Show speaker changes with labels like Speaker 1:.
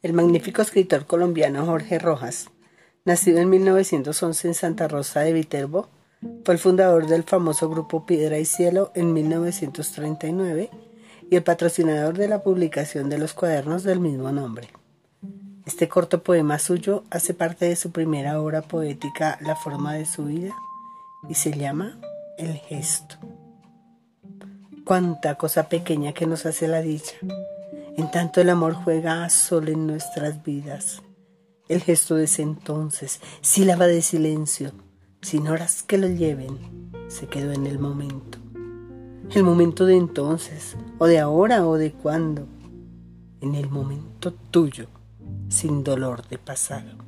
Speaker 1: El magnífico escritor colombiano Jorge Rojas, nacido en 1911 en Santa Rosa de Viterbo, fue el fundador del famoso grupo Piedra y Cielo en 1939 y el patrocinador de la publicación de los cuadernos del mismo nombre. Este corto poema suyo hace parte de su primera obra poética La forma de su vida y se llama El gesto. Cuánta cosa pequeña que nos hace la dicha. En tanto el amor juega a sol en nuestras vidas. El gesto de ese entonces, sílaba de silencio, sin horas que lo lleven, se quedó en el momento. El momento de entonces, o de ahora, o de cuándo. En el momento tuyo, sin dolor de pasado.